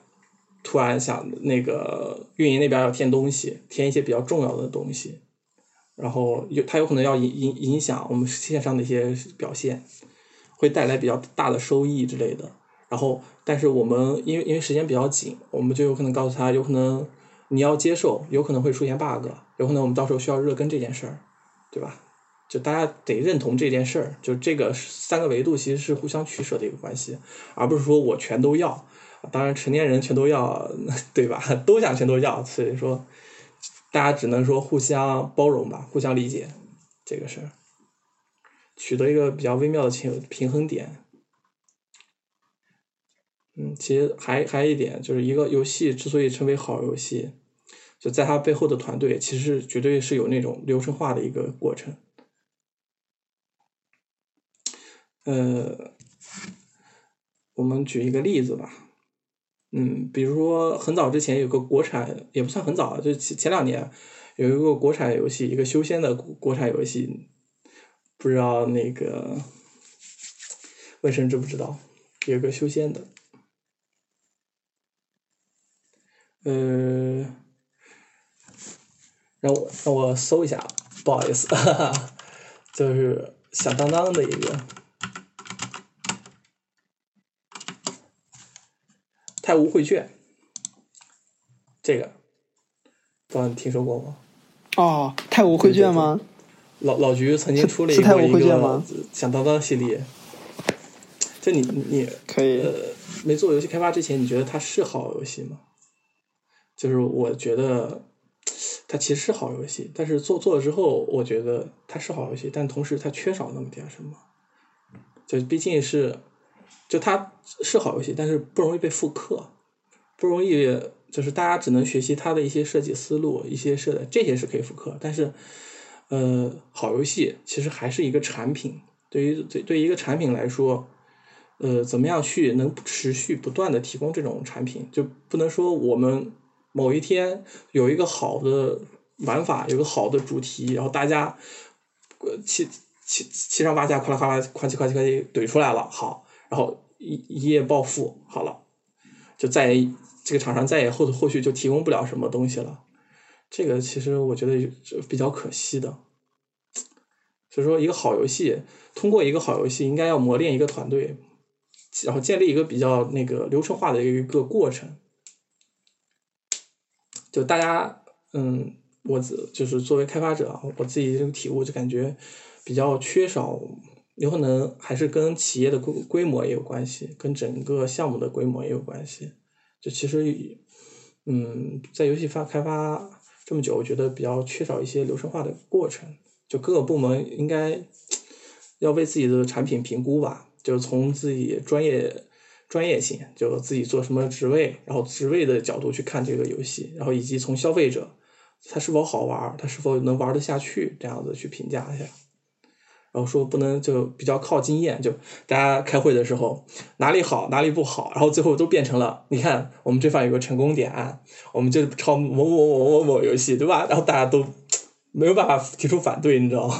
突然想那个运营那边要添东西，添一些比较重要的东西。然后有它有可能要影影影响我们线上的一些表现，会带来比较大的收益之类的。然后，但是我们因为因为时间比较紧，我们就有可能告诉他，有可能你要接受，有可能会出现 bug，有可能我们到时候需要热更这件事儿，对吧？就大家得认同这件事儿，就这个三个维度其实是互相取舍的一个关系，而不是说我全都要。当然，成年人全都要，对吧？都想全都要，所以说。大家只能说互相包容吧，互相理解，这个事儿，取得一个比较微妙的平平衡点。嗯，其实还还有一点，就是一个游戏之所以称为好游戏，就在它背后的团队，其实绝对是有那种流程化的一个过程。呃，我们举一个例子吧。嗯，比如说很早之前有个国产，也不算很早，就前前两年有一个国产游戏，一个修仙的国产游戏，不知道那个问神知不知道？有个修仙的，呃，让我让我搜一下，不好意思，哈哈就是响当当的一个。太无绘卷，这个，不知道你听说过吗？哦，太无绘卷吗？老老菊曾经出了一个一个响当当系列。就你你可以呃，没做游戏开发之前，你觉得它是好游戏吗？就是我觉得它其实是好游戏，但是做做了之后，我觉得它是好游戏，但同时它缺少那么点什么。就毕竟是。就它是好游戏，但是不容易被复刻，不容易就是大家只能学习它的一些设计思路，一些设这些是可以复刻，但是呃，好游戏其实还是一个产品，对于对对于一个产品来说，呃，怎么样去能持续不断的提供这种产品，就不能说我们某一天有一个好的玩法，有个好的主题，然后大家七七七上八下，夸啦夸啦，夸叽夸叽夸叽怼出来了，好。然后一一夜暴富好了，就再这个厂商再也后后续就提供不了什么东西了，这个其实我觉得比较可惜的。所以说，一个好游戏，通过一个好游戏，应该要磨练一个团队，然后建立一个比较那个流程化的一个过程。就大家，嗯，我自就是作为开发者，我自己这个体悟就感觉比较缺少。有可能还是跟企业的规规模也有关系，跟整个项目的规模也有关系。就其实，嗯，在游戏发开发这么久，我觉得比较缺少一些流程化的过程。就各个部门应该要为自己的产品评估吧，就是从自己专业专业性，就自己做什么职位，然后职位的角度去看这个游戏，然后以及从消费者他是否好玩，他是否能玩得下去，这样子去评价一下。然后说不能就比较靠经验，就大家开会的时候哪里好哪里不好，然后最后都变成了你看我们这方有个成功点，我们就抄某某某某某游戏，对吧？然后大家都没有办法提出反对，你知道吗？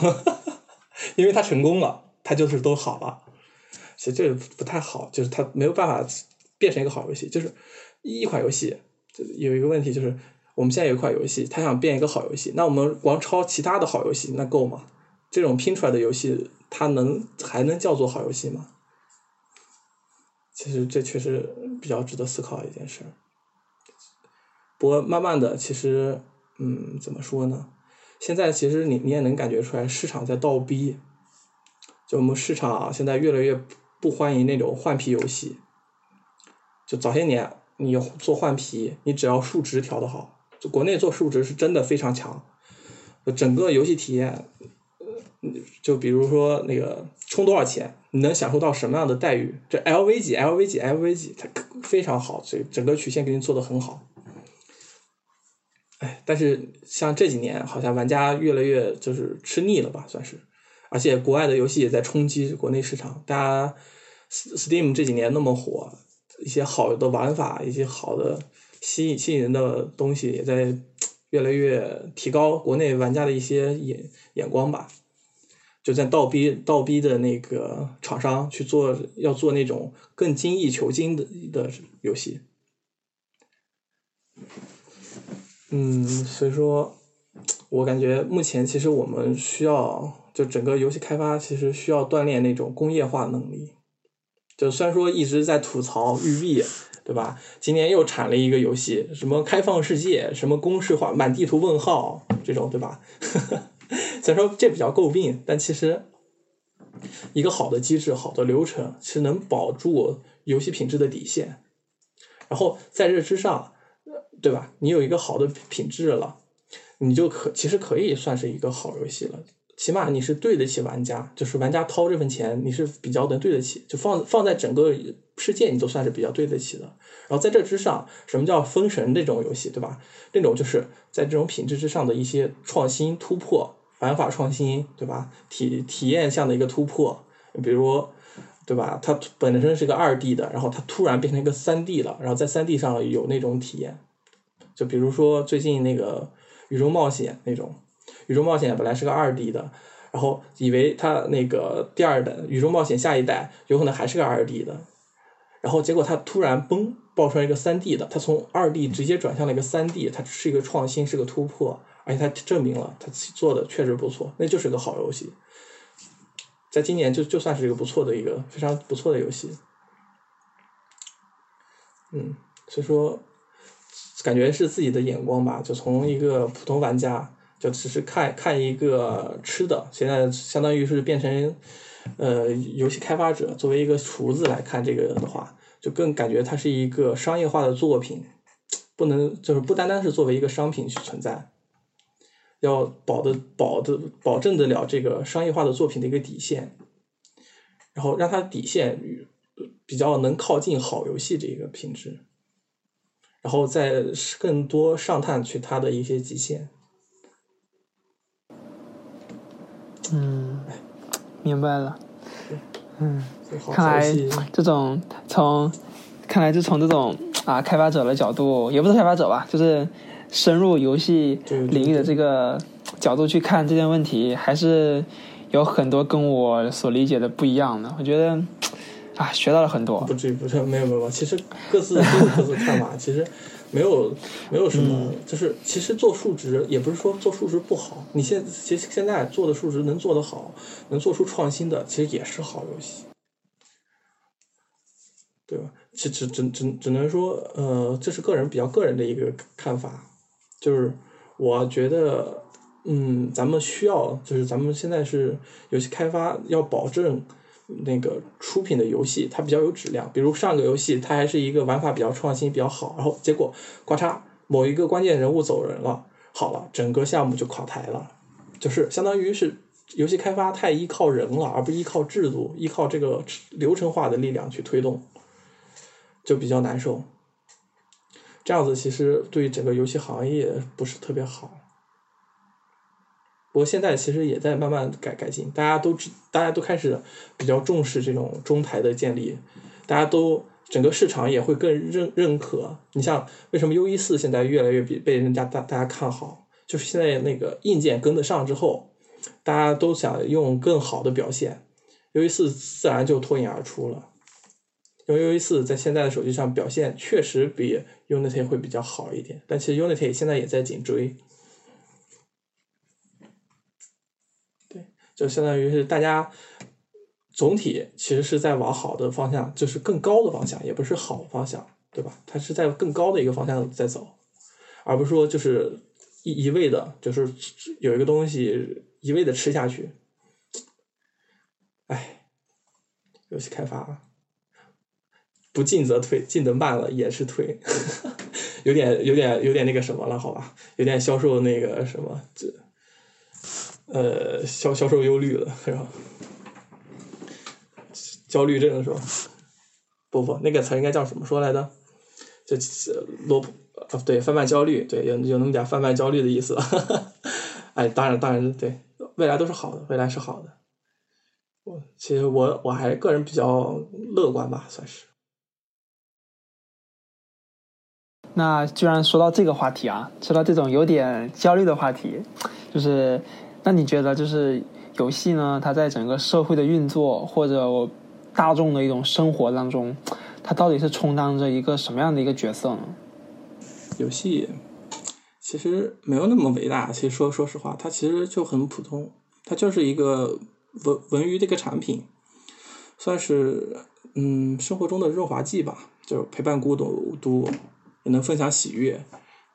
因为他成功了，他就是都好了。其实这个不太好，就是他没有办法变成一个好游戏。就是一款游戏就有一个问题，就是我们现在有一款游戏，他想变一个好游戏，那我们光抄其他的好游戏，那够吗？这种拼出来的游戏，它能还能叫做好游戏吗？其实这确实比较值得思考一件事儿。不过慢慢的，其实嗯，怎么说呢？现在其实你你也能感觉出来，市场在倒逼。就我们市场现在越来越不欢迎那种换皮游戏。就早些年你做换皮，你只要数值调的好，就国内做数值是真的非常强，整个游戏体验。就比如说那个充多少钱，你能享受到什么样的待遇？这 LV 级、LV 级、LV 级，它非常好，所以整个曲线给你做的很好。哎，但是像这几年，好像玩家越来越就是吃腻了吧，算是。而且国外的游戏也在冲击国内市场，大家 Steam 这几年那么火，一些好的玩法，一些好的吸引吸引人的东西，也在 越来越提高国内玩家的一些眼眼光吧。就在倒逼倒逼的那个厂商去做，要做那种更精益求精的的游戏。嗯，所以说，我感觉目前其实我们需要，就整个游戏开发其实需要锻炼那种工业化能力。就虽然说一直在吐槽育碧，对吧？今年又产了一个游戏，什么开放世界，什么公式化，满地图问号这种，对吧？虽然说这比较诟病，但其实一个好的机制、好的流程是能保住游戏品质的底线。然后在这之上，对吧？你有一个好的品质了，你就可其实可以算是一个好游戏了。起码你是对得起玩家，就是玩家掏这份钱，你是比较能对得起。就放放在整个世界，你都算是比较对得起的。然后在这之上，什么叫封神这种游戏，对吧？那种就是在这种品质之上的一些创新突破。玩法创新，对吧？体体验上的一个突破，比如，对吧？它本身是个二 D 的，然后它突然变成一个三 D 了，然后在三 D 上有那种体验。就比如说最近那个宇宙冒险那种，宇宙冒险本来是个二 D 的，然后以为它那个第二代宇宙冒险下一代有可能还是个二 D 的，然后结果它突然嘣爆出来一个三 D 的，它从二 D 直接转向了一个三 D，它是一个创新，是个突破。而且他证明了他自己做的确实不错，那就是个好游戏，在今年就就算是一个不错的一个非常不错的游戏，嗯，所以说感觉是自己的眼光吧，就从一个普通玩家就只是看看一个吃的，现在相当于是变成呃游戏开发者作为一个厨子来看这个的话，就更感觉它是一个商业化的作品，不能就是不单单是作为一个商品去存在。要保的保的保证得了这个商业化的作品的一个底线，然后让它底线比较能靠近好游戏这个品质，然后再更多上探去它的一些极限。嗯，明白了。嗯，看来这种从看来就从这种啊开发者的角度，也不是开发者吧，就是。深入游戏领域的这个角度去看这件问题，还是有很多跟我所理解的不一样的。我觉得啊，学到了很多。不至于，不是，没有没有，其实各自都有各自看法。其实没有没有什么，就是其实做数值也不是说做数值不好。你现其实现在做的数值能做得好，能做出创新的，其实也是好游戏，对吧？只只只只只能说，呃，这是个人比较个人的一个看法。就是我觉得，嗯，咱们需要，就是咱们现在是游戏开发，要保证那个出品的游戏它比较有质量。比如上个游戏它还是一个玩法比较创新、比较好，然后结果咔嚓某一个关键人物走人了，好了，整个项目就垮台了。就是相当于是游戏开发太依靠人了，而不依靠制度、依靠这个流程化的力量去推动，就比较难受。这样子其实对整个游戏行业不是特别好。不过现在其实也在慢慢改改进，大家都知，大家都开始比较重视这种中台的建立，大家都整个市场也会更认认可。你像为什么 U 一四现在越来越被被人家大大家看好，就是现在那个硬件跟得上之后，大家都想用更好的表现，U 一四自然就脱颖而出了。因为 U 一四在现在的手机上表现确实比 Unity 会比较好一点，但其实 Unity 现在也在紧追。对就相当于是大家总体其实是在往好的方向，就是更高的方向，也不是好方向，对吧？它是在更高的一个方向在走，而不是说就是一一味的，就是有一个东西一味的吃下去。哎，游戏开发不进则退，进得慢了也是退，有点有点有点那个什么了，好吧？有点销售那个什么这。呃，销销售忧虑了是吧？焦虑症是吧？不不，那个词应该叫什么说来的？就罗啊，对，贩卖焦虑，对，有有那么点贩卖焦虑的意思。哎，当然当然对，未来都是好的，未来是好的。我其实我我还个人比较乐观吧，算是。那既然说到这个话题啊，说到这种有点焦虑的话题，就是。那你觉得，就是游戏呢？它在整个社会的运作或者大众的一种生活当中，它到底是充当着一个什么样的一个角色呢？游戏其实没有那么伟大。其实说说实话，它其实就很普通，它就是一个文文娱的一个产品，算是嗯生活中的润滑剂吧，就陪伴孤独，也能分享喜悦。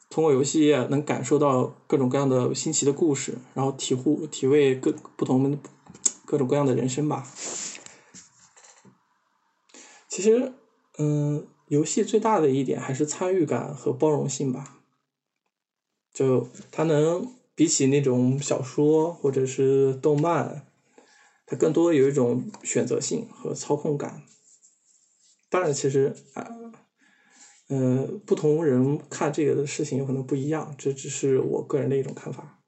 通过游戏能感受到各种各样的新奇的故事，然后体悟体味各不同各种各样的人生吧。其实，嗯，游戏最大的一点还是参与感和包容性吧。就它能比起那种小说或者是动漫，它更多有一种选择性和操控感。当然，其实啊。嗯，不同人看这个的事情有可能不一样，这只是我个人的一种看法。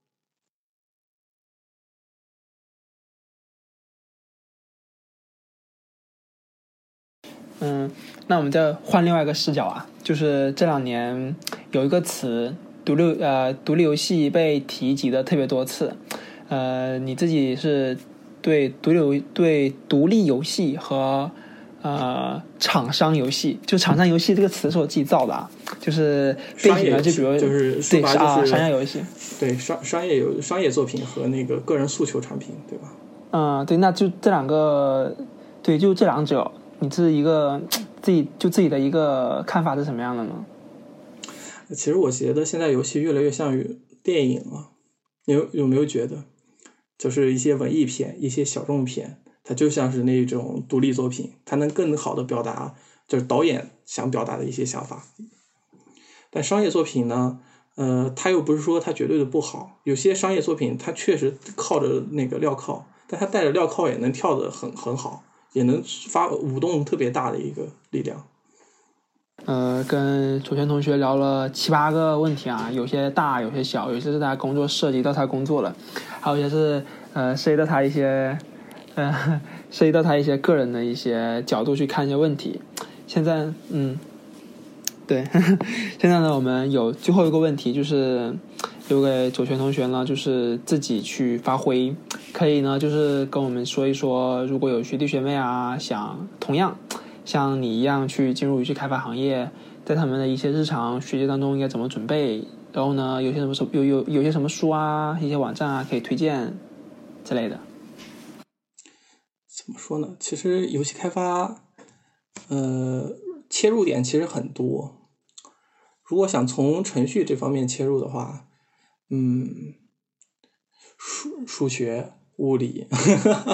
嗯，那我们再换另外一个视角啊，就是这两年有一个词“独立”呃，独立游戏被提及的特别多次。呃，你自己是对独立对独立游戏和。呃，厂商游戏就厂商游戏这个词是我自己造的啊，就是背景呢，就比如就是对啊，商业游戏，对商商业游商业作品和那个个人诉求产品，对吧？嗯，对，那就这两个，对，就这两者，你是一个自己就自己的一个看法是什么样的呢？其实我觉得现在游戏越来越像于电影了，你有有没有觉得？就是一些文艺片，一些小众片。它就像是那种独立作品，它能更好的表达就是导演想表达的一些想法。但商业作品呢，呃，它又不是说它绝对的不好。有些商业作品它确实靠着那个镣铐，但它带着镣铐也能跳得很很好，也能发舞动特别大的一个力量。呃，跟楚轩同学聊了七八个问题啊，有些大，有些小，有些是他工作涉及到他工作了，还有一些是呃涉及到他一些。嗯，涉及到他一些个人的一些角度去看一些问题。现在，嗯，对，现在呢，我们有最后一个问题，就是留给左权同学呢，就是自己去发挥，可以呢，就是跟我们说一说，如果有学弟学妹啊，想同样像你一样去进入游戏开发行业，在他们的一些日常学习当中应该怎么准备？然后呢，有些什么有有有些什么书啊，一些网站啊可以推荐之类的。怎么说呢？其实游戏开发，呃，切入点其实很多。如果想从程序这方面切入的话，嗯，数数学、物理，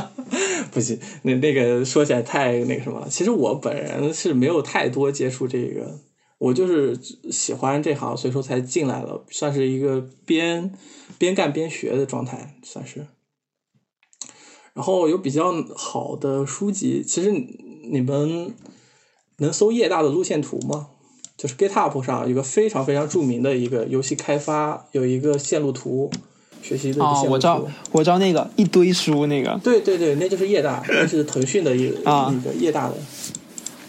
不行，那那个说起来太那个什么了。其实我本人是没有太多接触这个，我就是喜欢这行，所以说才进来了，算是一个边边干边学的状态，算是。然后有比较好的书籍，其实你们能搜叶大的路线图吗？就是 GitHub 上有个非常非常著名的一个游戏开发，有一个线路图，学习的一个哦，线路我知道。，我知道那个一堆书那个对对对，那就是叶大，那是腾讯的一个、啊那个叶大的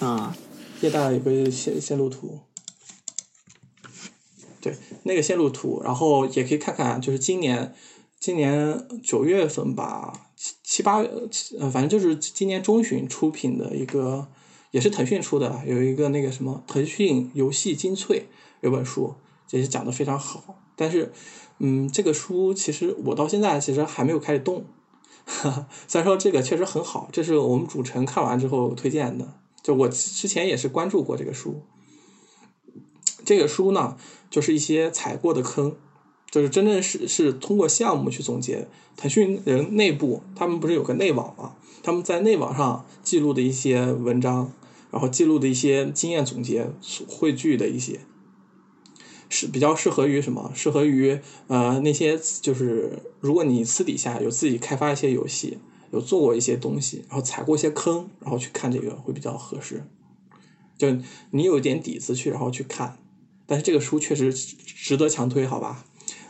啊，叶大有个线线路图。对，那个线路图，然后也可以看看，就是今年今年九月份吧，七八呃，反正就是今年中旬出品的一个，也是腾讯出的，有一个那个什么腾讯游戏精粹有本书，也是讲的非常好。但是，嗯，这个书其实我到现在其实还没有开始动。虽然说这个确实很好，这是我们主持人看完之后推荐的，就我之前也是关注过这个书。这个书呢，就是一些踩过的坑，就是真正是是通过项目去总结。腾讯人内部他们不是有个内网吗？他们在内网上记录的一些文章，然后记录的一些经验总结汇聚的一些，是比较适合于什么？适合于呃那些就是如果你私底下有自己开发一些游戏，有做过一些东西，然后踩过一些坑，然后去看这个会比较合适。就你有一点底子去，然后去看。但是这个书确实值得强推，好吧？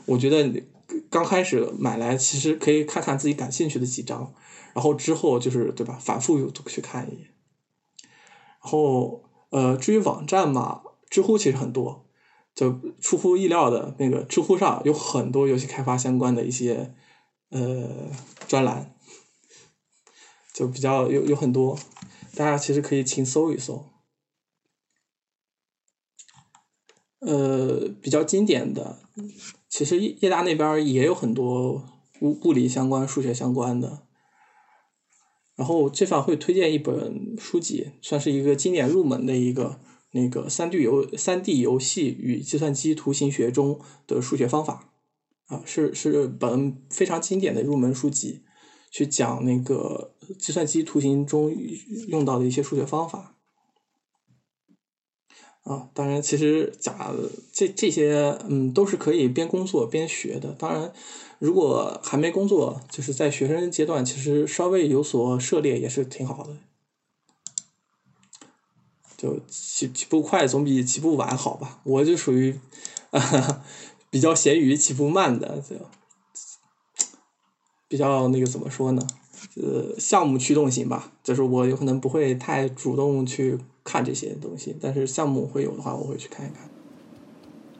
我觉得刚开始买来，其实可以看看自己感兴趣的几章，然后之后就是对吧，反复去看一眼。然后呃，至于网站嘛，知乎其实很多，就出乎意料的那个知乎上有很多游戏开发相关的一些呃专栏，就比较有有很多，大家其实可以勤搜一搜。呃，比较经典的，其实业大那边也有很多物物理相关、数学相关的。然后这方会推荐一本书籍，算是一个经典入门的一个那个三 D 游三 D 游戏与计算机图形学中的数学方法啊，是是本非常经典的入门书籍，去讲那个计算机图形中用到的一些数学方法。啊，当然，其实假这这些，嗯，都是可以边工作边学的。当然，如果还没工作，就是在学生阶段，其实稍微有所涉猎也是挺好的。就起起步快总比起步晚好吧？我就属于，啊、比较咸鱼起步慢的，就比较那个怎么说呢？呃，项目驱动型吧，就是我有可能不会太主动去看这些东西，但是项目会有的话，我会去看一看。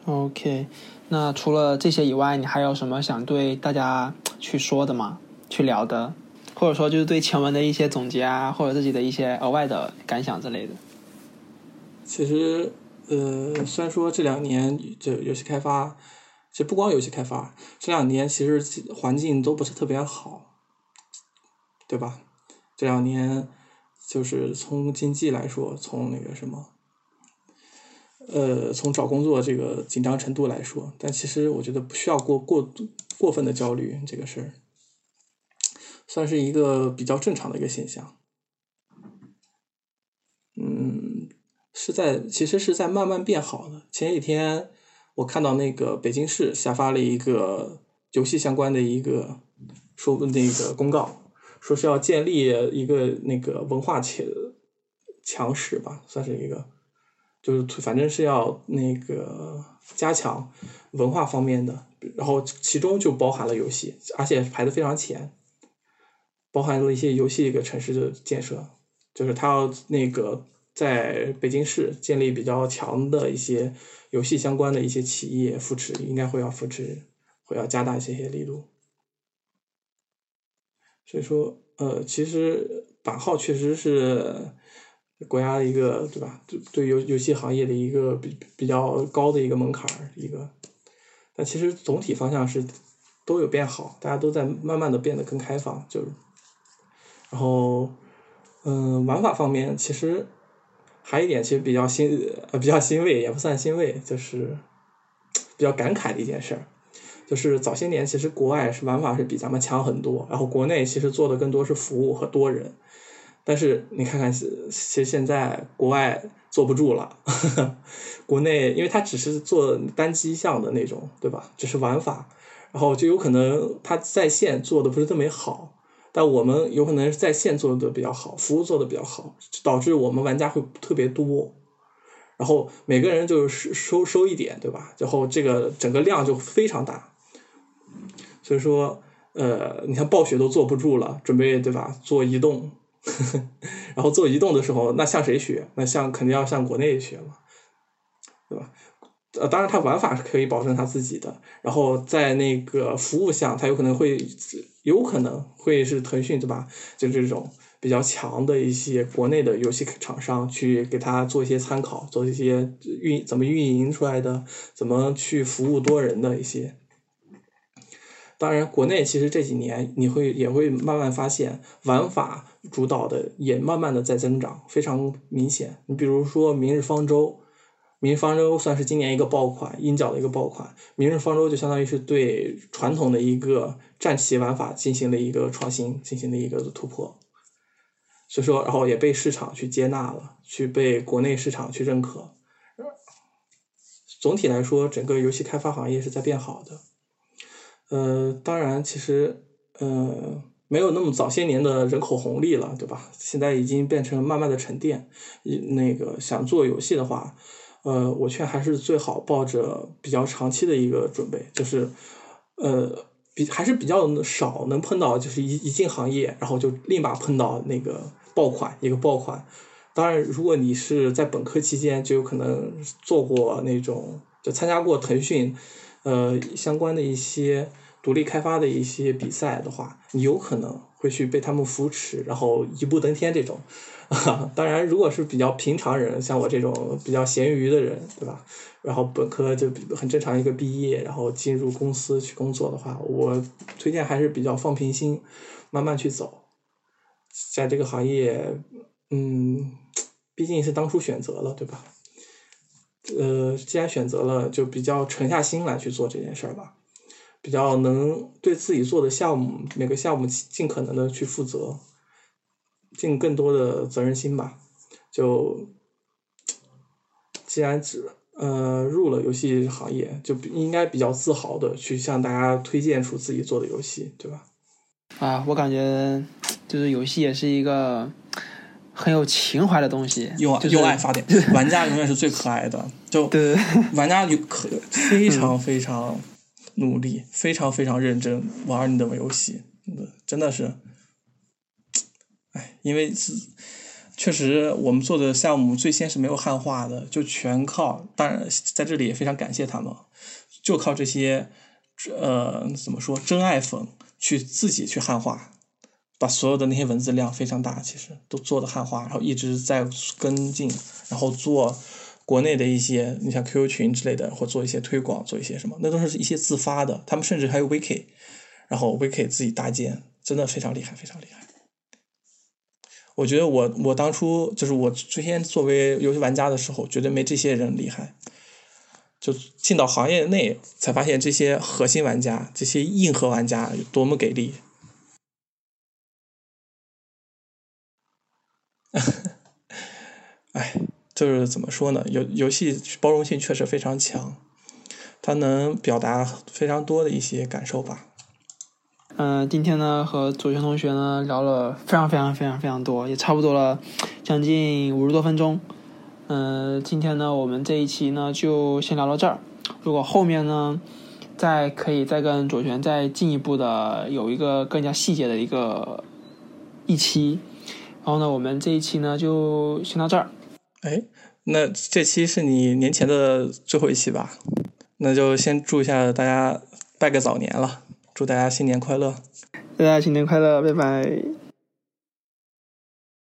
OK，那除了这些以外，你还有什么想对大家去说的吗？去聊的，或者说就是对前文的一些总结啊，或者自己的一些额外的感想之类的。其实，呃，虽然说这两年这游戏开发，其实不光游戏开发，这两年其实环境都不是特别好，对吧？这两年就是从经济来说，从那个什么，呃，从找工作这个紧张程度来说，但其实我觉得不需要过过过分的焦虑这个事儿，算是一个比较正常的一个现象。嗯，是在其实是在慢慢变好的。前几天我看到那个北京市下发了一个游戏相关的一个说那个公告，说是要建立一个那个文化强强势吧，算是一个，就是反正是要那个加强文化方面的，然后其中就包含了游戏，而且排的非常前，包含了一些游戏一个城市的建设。就是他要那个在北京市建立比较强的一些游戏相关的一些企业扶持，应该会要扶持，会要加大一些些力度。所以说，呃，其实版号确实是国家的一个对吧？对对游游戏行业的一个比比较高的一个门槛儿一个，但其实总体方向是都有变好，大家都在慢慢的变得更开放，就是，然后。嗯，玩法方面其实还有一点，其实比较欣呃比较欣慰，也不算欣慰，就是比较感慨的一件事儿，就是早些年其实国外是玩法是比咱们强很多，然后国内其实做的更多是服务和多人，但是你看看，其实现在国外坐不住了，呵 呵国内因为它只是做单机项的那种，对吧？只是玩法，然后就有可能它在线做的不是特别好。但我们有可能在线做的比较好，服务做的比较好，导致我们玩家会特别多，然后每个人就是收收一点，对吧？然后这个整个量就非常大，所以说，呃，你看暴雪都坐不住了，准备对吧？做移动，然后做移动的时候，那向谁学？那向肯定要向国内学嘛，对吧？呃，当然，它玩法是可以保证它自己的，然后在那个服务项，它有可能会有可能会是腾讯对吧？就这种比较强的一些国内的游戏厂商去给他做一些参考，做一些运怎么运营出来的，怎么去服务多人的一些。当然，国内其实这几年你会也会慢慢发现，玩法主导的也慢慢的在增长，非常明显。你比如说《明日方舟》。明日方舟算是今年一个爆款，鹰角的一个爆款。明日方舟就相当于是对传统的一个战棋玩法进行了一个创新，进行了一个突破。所以说，然后也被市场去接纳了，去被国内市场去认可。总体来说，整个游戏开发行业是在变好的。呃，当然，其实呃没有那么早些年的人口红利了，对吧？现在已经变成慢慢的沉淀。那个想做游戏的话。呃，我劝还是最好抱着比较长期的一个准备，就是，呃，比还是比较少能碰到，就是一一进行业，然后就立马碰到那个爆款，一个爆款。当然，如果你是在本科期间就有可能做过那种，就参加过腾讯，呃，相关的一些独立开发的一些比赛的话，你有可能会去被他们扶持，然后一步登天这种。当然，如果是比较平常人，像我这种比较闲鱼的人，对吧？然后本科就很正常一个毕业，然后进入公司去工作的话，我推荐还是比较放平心，慢慢去走。在这个行业，嗯，毕竟是当初选择了，对吧？呃，既然选择了，就比较沉下心来去做这件事儿吧，比较能对自己做的项目每个项目尽可能的去负责。尽更多的责任心吧，就既然只呃入了游戏行业，就应该比较自豪的去向大家推荐出自己做的游戏，对吧？啊，我感觉就是游戏也是一个很有情怀的东西，用用爱发电，玩家永远是最可爱的，就对玩家就可非常非常努力，非常非常认真玩你的游戏，真的是。哎，因为是确实我们做的项目最先是没有汉化的，就全靠，当然在这里也非常感谢他们，就靠这些呃怎么说真爱粉去自己去汉化，把所有的那些文字量非常大，其实都做的汉化，然后一直在跟进，然后做国内的一些，你像 QQ 群之类的，或做一些推广，做一些什么，那都是一些自发的，他们甚至还有 VK，然后 VK 自己搭建，真的非常厉害，非常厉害。我觉得我我当初就是我最先作为游戏玩家的时候，绝对没这些人厉害。就进到行业内，才发现这些核心玩家、这些硬核玩家有多么给力。哎，就是怎么说呢？游游戏包容性确实非常强，它能表达非常多的一些感受吧。嗯，今天呢和左权同学呢聊了非常非常非常非常多，也差不多了将近五十多分钟。嗯，今天呢我们这一期呢就先聊到这儿。如果后面呢再可以再跟左权再进一步的有一个更加细节的一个一期，然后呢我们这一期呢就先到这儿。哎，那这期是你年前的最后一期吧？那就先祝一下大家拜个早年了。祝大家新年快乐！大家新年快乐，拜拜。